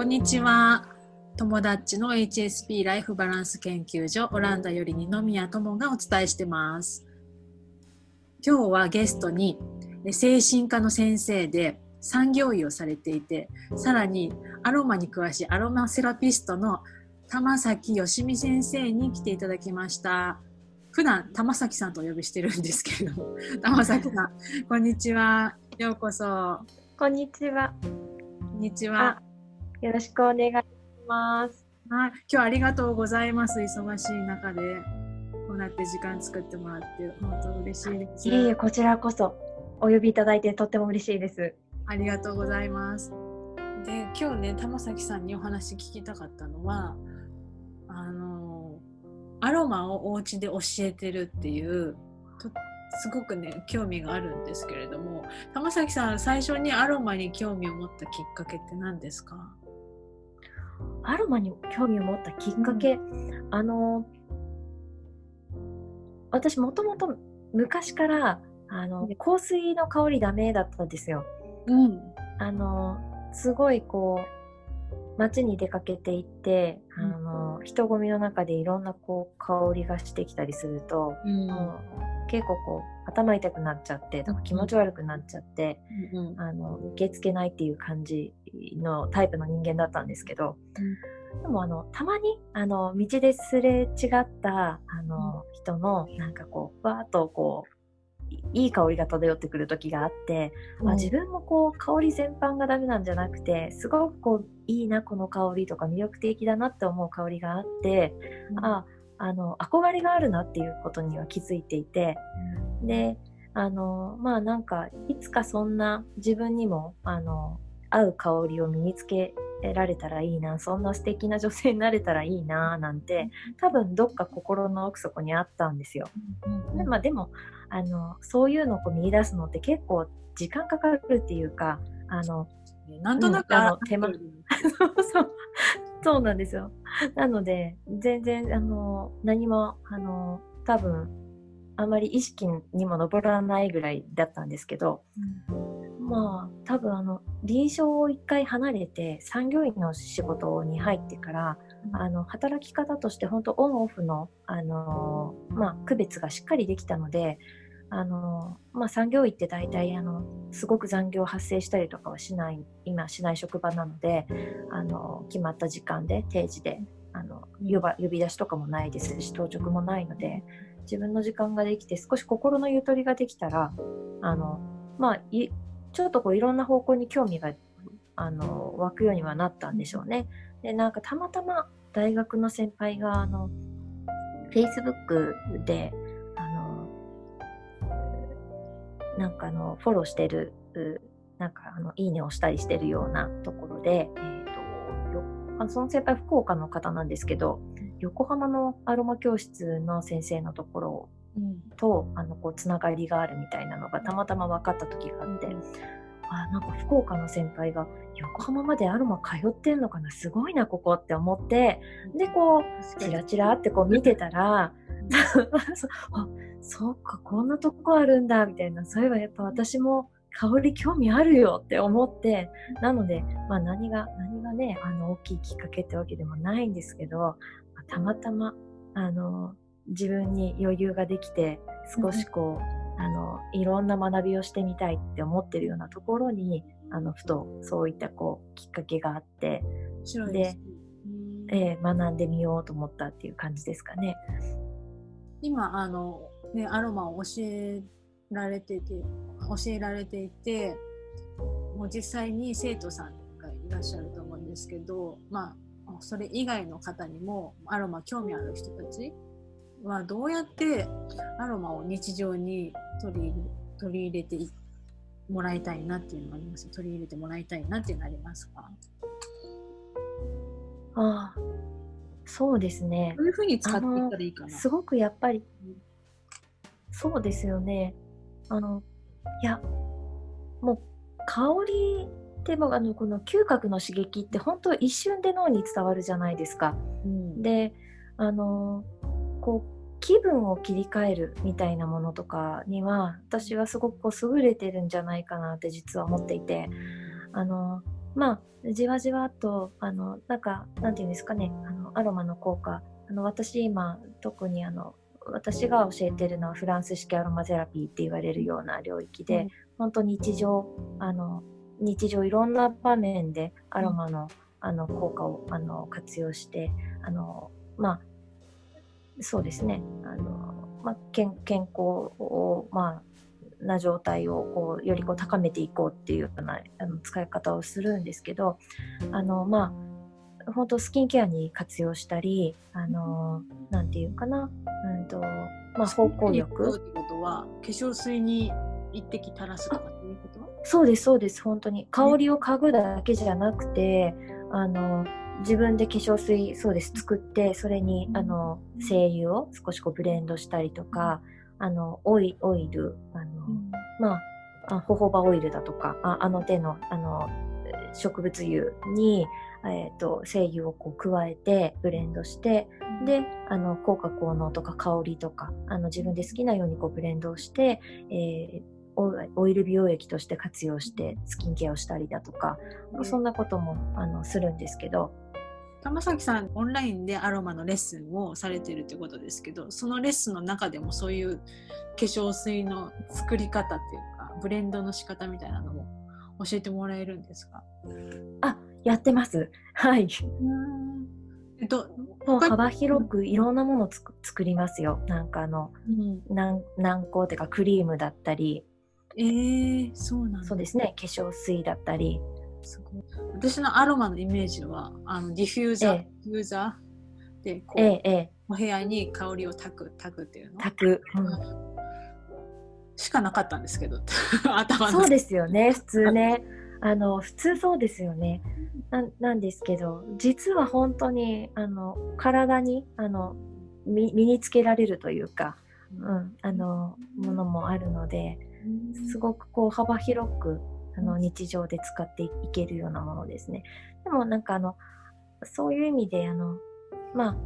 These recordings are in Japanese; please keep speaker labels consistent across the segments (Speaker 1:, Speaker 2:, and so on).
Speaker 1: こんにちは。友達の HSP ライフバランス研究所オランダより二宮智がお伝えしてます。今日はゲストにね精神科の先生で産業医をされていて、さらにアロマに詳しいアロマセラピストの玉崎よしみ先生に来ていただきました。普段玉崎さんとお呼びしてるんですけれども、玉崎さん、こんにちは。ようこそ。
Speaker 2: こんにちは。
Speaker 1: こんにちは。
Speaker 2: よろしくお願いします。
Speaker 1: はい、今日はありがとうございます。忙しい中で、こうなって時間作ってもらって、本当嬉しいです。
Speaker 2: いえいえ、こちらこそお呼びいただいてとっても嬉しいです。
Speaker 1: ありがとうございます。で、今日ね、玉崎さんにお話聞きたかったのは、あの、アロマをお家で教えてるっていう、とすごくね、興味があるんですけれども、玉崎さん、最初にアロマに興味を持ったきっかけって何ですか？
Speaker 2: アロマに興味を持ったきっかけ、あの、私もともと昔からあの香水の香りダメだったんですよ。
Speaker 1: うん。
Speaker 2: あの、すごいこう、街に出かけていって、あ
Speaker 1: うん
Speaker 2: の、人混みの中でいろんなこう香りがしてきたりすると、
Speaker 1: うん。
Speaker 2: 結構こう頭痛くなっちゃってとか気持ち悪くなっちゃって、
Speaker 1: うん
Speaker 2: あの受け付けないっていう感じのタイプの人間だったんですけど、でもあのたまにあの道ですれ違ったあの、人のなんかこうわーっとこういいい香りが漂ってくる時があって、あ自分もこう香り全般がダメなんじゃなくてすごくこういいなこの香りとか魅力的だなって思う香りがあって、ああの憧れがあるなっていうことには気づいていてであのまあなんかいつかそんな自分にもあの合う香りを身につけられたらいいなそんな素敵な女性になれたらいいななんて多分どっか心の奥底にあったんですよ。
Speaker 1: うん
Speaker 2: でまあ、でもあのそういうのを見出すのって結構時間かかるっていうかあの
Speaker 1: なんとなく、
Speaker 2: うんあの手間。そうなんですよ。なので、全然、あの、何も、あの、多分、あまり意識にも上らないぐらいだったんですけど、まあ、多分、あの、臨床を一回離れて、産業医の仕事に入ってから、あの、働き方として、本当オンオフの、あの、まあ、区別がしっかりできたので、あの、まあ、産業医って大体、あの、すごく残業発生したりとかはしない、今しない職場なので、あの、決まった時間で、定時で、あの、呼ば呼び出しとかもないですし、当直もないので、自分の時間ができて、少し心のゆとりができたら、あの、まあ、いちょっとこういろんな方向に興味が、あの、湧くようにはなったんでしょうね。で、なんかたまたま大学の先輩が、あの、Facebook で、なんかあの、フォローしてる、うなんかあの、いいねをしたりしてるようなところで、えっ、と、その先輩福岡の方なんですけど、横浜のアロマ教室の先生のところ
Speaker 1: うん
Speaker 2: と、あの、こう、つながりがあるみたいなのがたまたま分かった時があって、あ、なんか福岡の先輩が横浜までアロマ通ってんのかなすごいな、ここって思って、で、こう、チラチラってこう見てたら、あ、そうか、こんなとこあるんだ、みたいな。そういえばやっぱ私も香り興味あるよって思って、なので、まあ何が、何がね、あの、大きいきっかけってわけでもないんですけど、まあたまたま、あの、自分に余裕ができて、少しこう、あの、いろんな学びをしてみたいって思ってるようなところに、あの、ふとそういったこう、きっかけがあって、
Speaker 1: で
Speaker 2: えー学んでみようと思ったっていう感じですかね。
Speaker 1: 今あの、ね、アロマを教えられてて教えられていてもう実際に生徒さんがいらっしゃると思うんですけどまあそれ以外の方にもアロマ興味ある人たちはどうやってアロマを日常に取り入れ取り入れてもらいたいなっていうのがあります？取り入れてもらいたいなっていうのありますか？
Speaker 2: ああ、そうですね
Speaker 1: ど。ういうふうに使っていったらいいかな
Speaker 2: すごくやっぱり、そうですよね。あの、いや、もう香りってもうあのこの嗅覚の刺激って本当一瞬で脳に伝わるじゃないですか。
Speaker 1: うん
Speaker 2: で、あの、こう、気分を切り替えるみたいなものとかには、私はすごくこう優れてるんじゃないかなって実は思っていて、あの、まあ、じわじわと、あの、なんか、なんていうんですかね、あの、アロマの効果、あの、私今、特にあの、私が教えてるのはフランス式アロマセラピーって言われるような領域で、うん、本当日常、あの、日常いろんな場面でアロマの、うん、あの効果をあの活用してあのまあそうですね。あの、まあ、健健康をまあな状態をこうよりこう高めていこうっていうようなあの使い方をするんですけどあのまあ本当スキンケアに活用したりあのなんていうかな、うんとまあ、方向力。
Speaker 1: ってことは化粧水に一滴垂らすとかっていうこと？
Speaker 2: そうですそうです本当に香りを嗅ぐだけじゃなくて、あの自分で化粧水そうです作ってそれにあの精油を少しこうブレンドしたりとか、あのオイオイルあの、まああホホバオイルだとかああの手のあの植物油に、えーと、精油をこう加えてブレンドしてであの効果効能とか香りとかあの自分で好きなようにこうブレンドをして、えーオイル美容液として活用してスキンケアをしたりだとか、うん、そんなこともあのするんですけど
Speaker 1: 玉崎さんオンラインでアロマのレッスンをされてるってことですけどそのレッスンの中でもそういう化粧水の作り方っていうかブレンドの仕方みたいなのも教えてもらえるんですか？
Speaker 2: あやってます。はい。えっと、もう幅広くいろんなものを作りますよ。なんかあの、うん、軟膏っていうかクリームだったり、
Speaker 1: えー、そうなん
Speaker 2: そうですね。化粧水だったり
Speaker 1: すごい。私のアロマのイメージはあのディフューザー、ええ、ディフューザーでこう、ええ、お部屋に香りをたくたくっていうの？
Speaker 2: たく、うん、
Speaker 1: しかなかったんですけど。頭
Speaker 2: そうですよね。普通ね。あの普通そうですよね。ななんですけど実は本当にあの体にあの身につけられるというか、うん、あのものもあるので。すごくこう幅広くあの日常で使っていけるようなものですね。でもなんかあのそういう意味であのまあ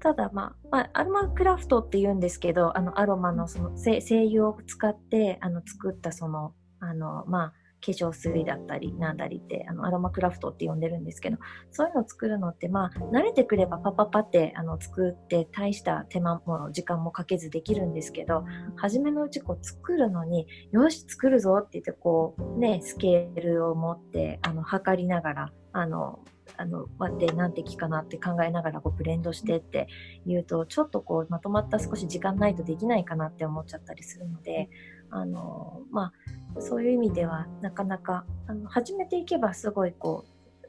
Speaker 2: ただまあ、まあ、アロマクラフトって言うんですけどあのアロマのその精油を使ってあの作ったそのあのまあ化粧水だったりなんだりってあのアロマクラフトって呼んでるんですけどそういうのを作るのってまあ慣れてくればパパパってあの作って大した手間も時間もかけずできるんですけど初めのうちこう作るのによし作るぞって言ってこうねスケールを持ってあの測りながらあのあの待って何滴かなって考えながらこうブレンドしてって言うとちょっとこうまとまった少し時間ないとできないかなって思っちゃったりするのであのまあそういう意味ではなかなかあの始めていけばすごいこ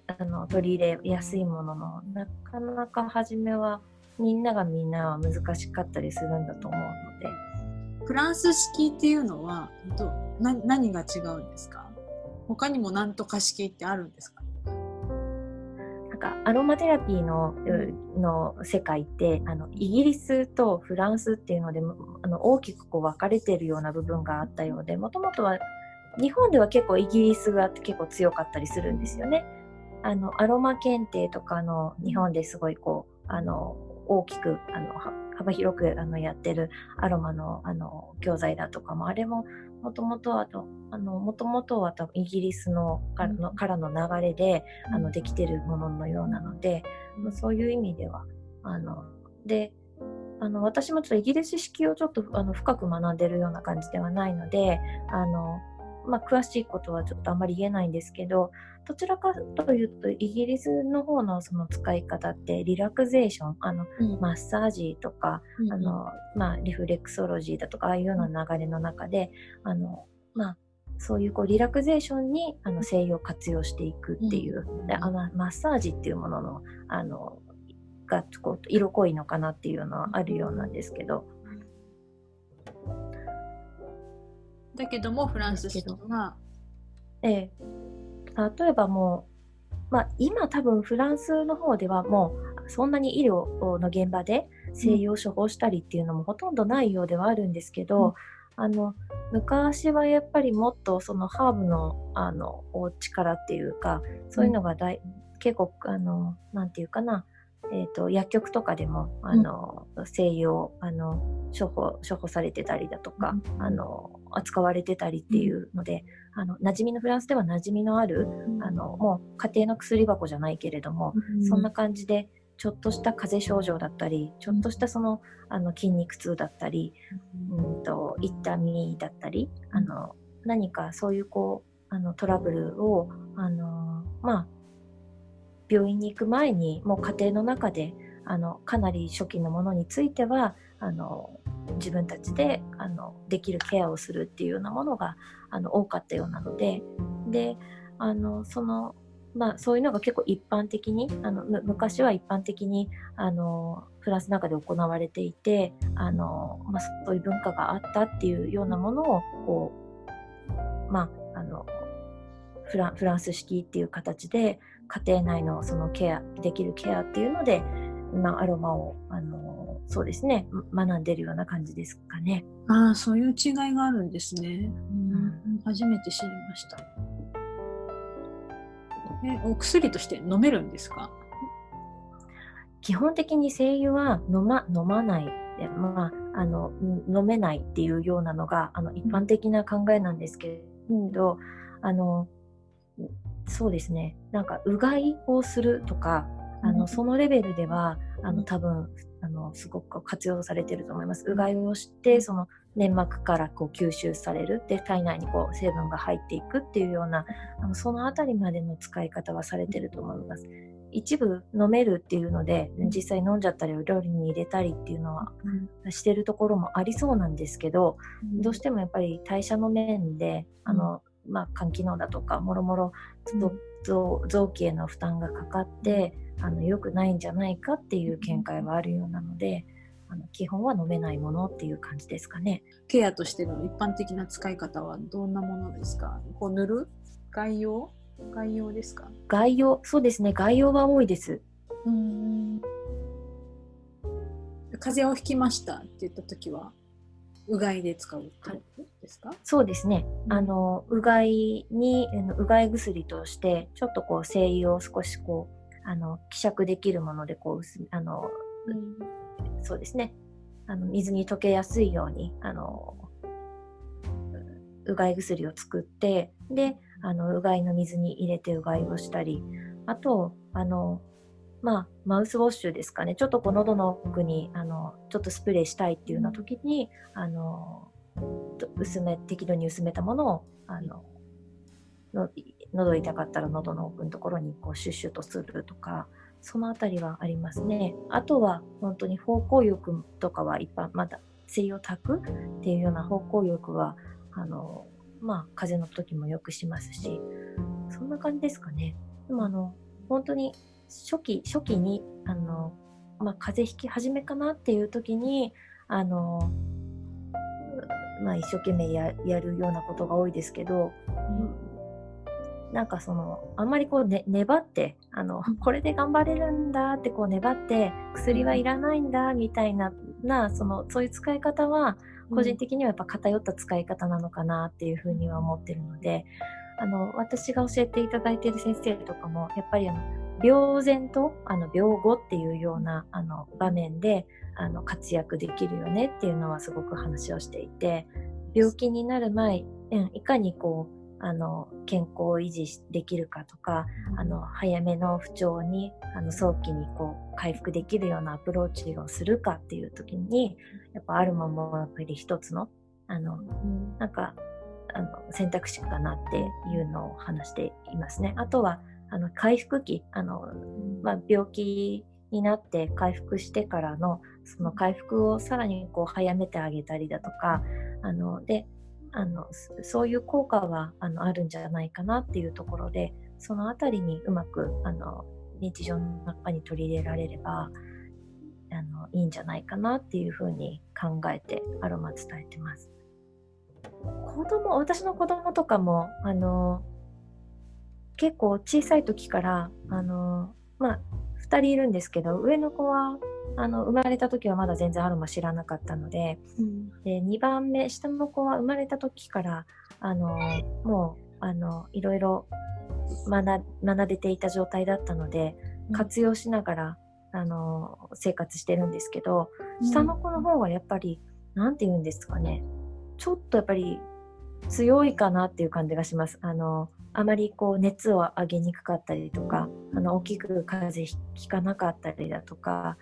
Speaker 2: うあの取り入れやすいもののなかなか初めはみんながみんなは難しかったりするんだと思うので。
Speaker 1: フランス式っていうのはどな何が違うんですか？他にも何とか式ってあるんですか？
Speaker 2: かアロマテラピーのの世界ってあのイギリスとフランスっていうのであの大きくこう分かれてるような部分があったようでもともとは日本では結構イギリスが結構強かったりするんですよね。あのアロマ検定とかの日本ですごいこうあの大きくあの幅広くあのやってるアロマのあの教材だとかもあれももともとあとあのもともとは多分イギリスのからのからの流れであのできてるもののようなので、まあ、そういう意味ではあのであの私もちょっとイギリス式をちょっとあの深く学んでるような感じではないのであのまあ、詳しいことはちょっとあんまり言えないんですけどどちらかというとイギリスの方のその使い方ってリラクゼーションあの、うん、マッサージとか、うん、あのまあ、リフレクソロジーだとかああいうような流れの中であの、まあ、そういうこうリラクゼーションにあの精油を活用していくっていう、うん、であのマッサージっていうもののあのがこう色濃いのかなっていうのはあるようなんですけど。
Speaker 1: だけどもフランス式は。
Speaker 2: ええ。例えばもう、まあ、今多分フランスの方ではもうそんなに医療の現場で西洋処方したりっていうのもほとんどないようではあるんですけど、うん、あの昔はやっぱりもっとそのハーブのあの力っていうかそういうのがだい、うん、結構あのなんていうかなえーと、薬局とかでもあの、うん、精油をあの処方処方されてたりだとか、うん、あの扱われてたりっていうので、うん、あの馴染みのフランスでは馴染みのある、あのもう家庭の薬箱じゃないけれども、そんな感じでちょっとした風邪症状だったりちょっとしたそのあの筋肉痛だったり、うん。と痛みだったりあの何かそういうこうあのトラブルをあのまあ病院に行く前にもう家庭の中であのかなり初期のものについてはあの自分たちであのできるケアをするっていうようなものがあの多かったようなのでであのそのまあ、そういうのが結構一般的にあの昔は一般的にあのフランスの中で行われていてあの、まあ、そういう文化があったっていうようなものをこう、まあ、あのフラフランス式っていう形で家庭内のそのケアできるケアっていうので、まあ、アロマをあのそうですね学んでるような感じですかね。
Speaker 1: ああそういう違いがあるんですね。うん、初めて知りました。えお薬として飲めるんですか？
Speaker 2: 基本的に精油は飲ま飲まないで、まあ、あの飲めないっていうようなのがあの一般的な考えなんですけど、うん、あのそうですね。なんかうがいをするとかあの、そのレベルではあの多分あのすごく活用されてると思います。うがいをしてその粘膜からこう吸収される。で体内にこう成分が入っていくっていうようなあのその辺りまでの使い方はされてると思います。一部飲めるっていうので実際飲んじゃったりお料理に入れたりっていうのはしてるところもありそうなんですけど、どうしてもやっぱり代謝の面であの、まあ、肝機能だとかもろもろ臓器への負担がかかってあの良くないんじゃないかっていう見解はあるようなので。あの基本は飲めないものっていう感じですかね。
Speaker 1: ケアとしての一般的な使い方はどんなものですか？こう塗る？外用外用ですか？
Speaker 2: 外用、そうですね。外用は多いです。うん
Speaker 1: 風邪をひきましたって言った時は、うがいで使うですか、
Speaker 2: そうですね。あの、うがいに、うがい薬として、ちょっとこう、精油を少しこう、あの、希釈できるもので、こう、あの、うん、そうですね。あの、水に溶けやすいように、あの、うがい薬を作って、で、あの、うがいの水に入れてうがいをしたり、あと、あの、まあ、マウスウォッシュですかね。ちょっとこう喉の奥に、あの、ちょっとスプレーしたいっていうような時に、あの、薄め、適度に薄めたものを、あの、の喉痛かったら喉の奥のところにこうシュッシュとするとか、そのあたりはありますね。あとは本当に方向浴とかは一般、まだ水を炊くっていうような方向浴は、あの、まあ、風邪の時もよくしますし、そんな感じですかね。でもあの、本当に初期、初期に、あの、まあ、風邪ひき始めかなっていう時に、あの、まあ、一生懸命やるようなことが多いですけど、うん、なんかその、あんまりこう、ね、粘って、あの、これで頑張れるんだってこう粘って、薬はいらないんだみたいな、な、その、そういう使い方は、個人的にはやっぱ偏った使い方なのかなっていうふうには思ってるので、あの、私が教えていただいている先生とかも、やっぱりあの、病前とあの病後っていうようなあの場面であの活躍できるよねっていうのはすごく話をしていて病気になる前、うん、いかにこうあの健康を維持できるかとかあの早めの不調にあの早期にこう回復できるようなアプローチをするかっていう時にやっぱあるものもやっぱり一つのあの、なんかあの選択肢かなっていうのを話していますね。あとはあの回復期あの、まあ、病気になって回復してからのその回復をさらにこう早めてあげたりだとかあのであのそういう効果はあのあるんじゃないかなっていうところでそのあたりにうまくあの日常の中に取り入れられればあのいいんじゃないかなっていうふうに考えてアロマ伝えてます。子供私の子供とかもあの結構小さい時からあのまあ2人いるんですけど上の子はあの生まれた時はまだ全然アロマ知らなかったのでうん、で2番目下の子は生まれた時からあのもうあのいろいろ学学べていた状態だったので活用しながら、あの、生活してるんですけど、下の子の方がやっぱり、なんて言うんですかね、ちょっとやっぱり強いかなっていう感じがします。あの、あまりこう熱を上げにくかったりとか、あの大きく風邪ひかなかったりだとか、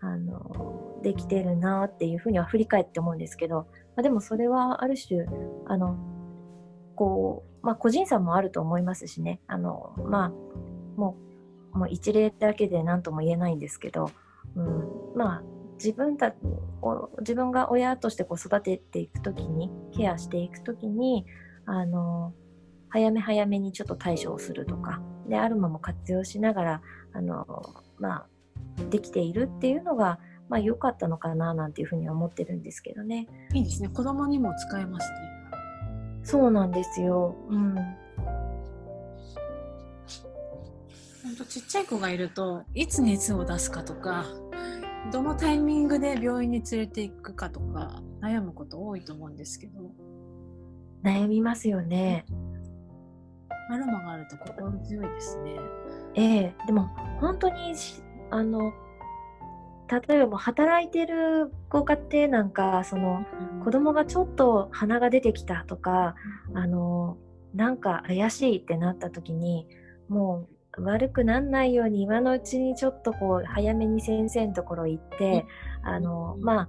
Speaker 2: あのできてるなっていうふうには振り返って思うんですけど、まあ、でもそれはある種あのこう、まあ、個人差もあると思いますしね。あの、まあ、もうもう一例だけで何とも言えないんですけど、うん、まあ自分た自分が親としてこう育てていく時にケアしていく時にあの早め早めにちょっと対処をするとかでアルマも活用しながらあの、まあ、できているっていうのが、まあ、良かったのかななんていうふうには思ってるんですけどね。
Speaker 1: いいですね子供にも使えますね。
Speaker 2: そうなんですよ。うん。
Speaker 1: 本当ちっちゃい子がいるといつ熱を出すかとかどのタイミングで病院に連れて行くかとか悩むこと多いと思うんですけど
Speaker 2: 悩みますよね
Speaker 1: アロマがあると心強いですね。
Speaker 2: ええでも本当にあの例えば働いてるご家庭なんかその、うん、子供がちょっと鼻が出てきたとか、うん、あのなんか怪しいってなった時にもう悪くなんないように今のうちにちょっとこう早めに先生のところ行って、うん、あのまあ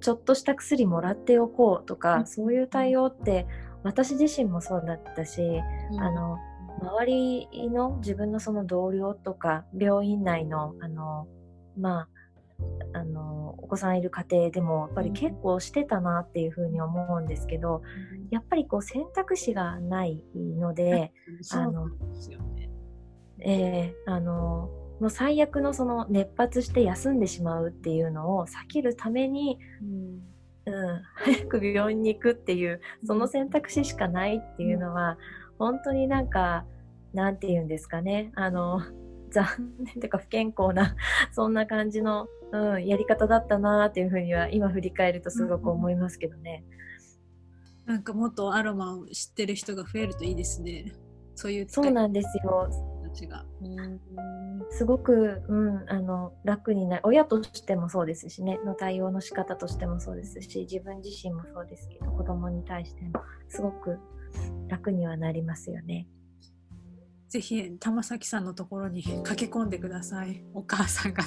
Speaker 2: ちょっとした薬もらっておこうとか、そういう対応って私自身もそうだったし、あの周りの自分のその同僚とか病院内のあのまああのお子さんいる家庭でもやっぱり結構してたなっていうふうに思うんですけど、うん、やっぱりこう選択肢がないので、あの、えー、あのもう最悪のその熱発して休んでしまうっていうのを避けるために、うん、うん、早く病院に行くっていうその選択肢しかないっていうのは、本当になんかなんて言うんですかねあの 残念というか不健康な そんな感じの、うん、やり方だったなっていうふうには今振り返るとすごく思いますけどね。
Speaker 1: なんかもっとアロマを知ってる人が増えるといいですね。そういう
Speaker 2: そうなんですよ。が。すごく、うん、あの楽になる。親としてもそうですしね。の対応の仕方としてもそうですし自分自身もそうですけど子供に対してもすごく楽にはなりますよね。
Speaker 1: ぜひ玉崎さんのところに駆け込んでください。お母さん方。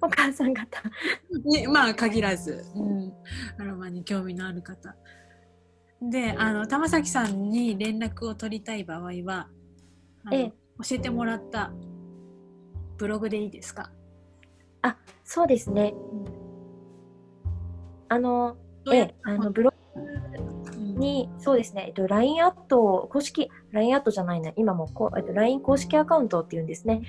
Speaker 2: お母さん方。
Speaker 1: にまあ限らず、うん、アロマに興味のある方。であの玉崎さんに連絡を取りたい場合はええ、教えてもらったブログでいいですか？
Speaker 2: あそうですね、あのええあのブロに、そうですね、えっと、LINE アット、公式、LINE アットじゃないな、今もこ、えっと、LINE 公式アカウントっていうんですね。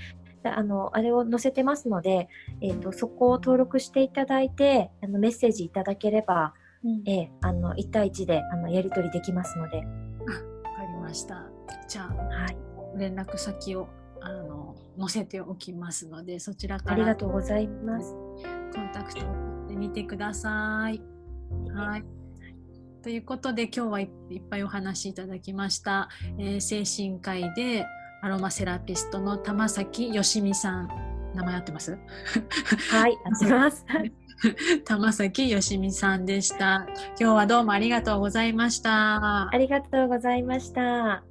Speaker 2: あの、あれを載せてますので、えっと、そこを登録していただいて、あの、メッセージいただければ、うん、えあの、1対1で、あの、やり取りできますので。あ、わ
Speaker 1: かりました。じゃあ、はい。連絡先を、あの、載せておきますので、そちらから。あ
Speaker 2: りがとうございます。
Speaker 1: コンタクトで見てください。はい。ということで今日はいっぱいお話しいただきました、えー、精神科医でアロマセラピストの玉崎よしみさん名前合ってます？
Speaker 2: はい合ってます
Speaker 1: 玉崎よしみさんでした今日はどうもありがとうございました
Speaker 2: ありがとうございました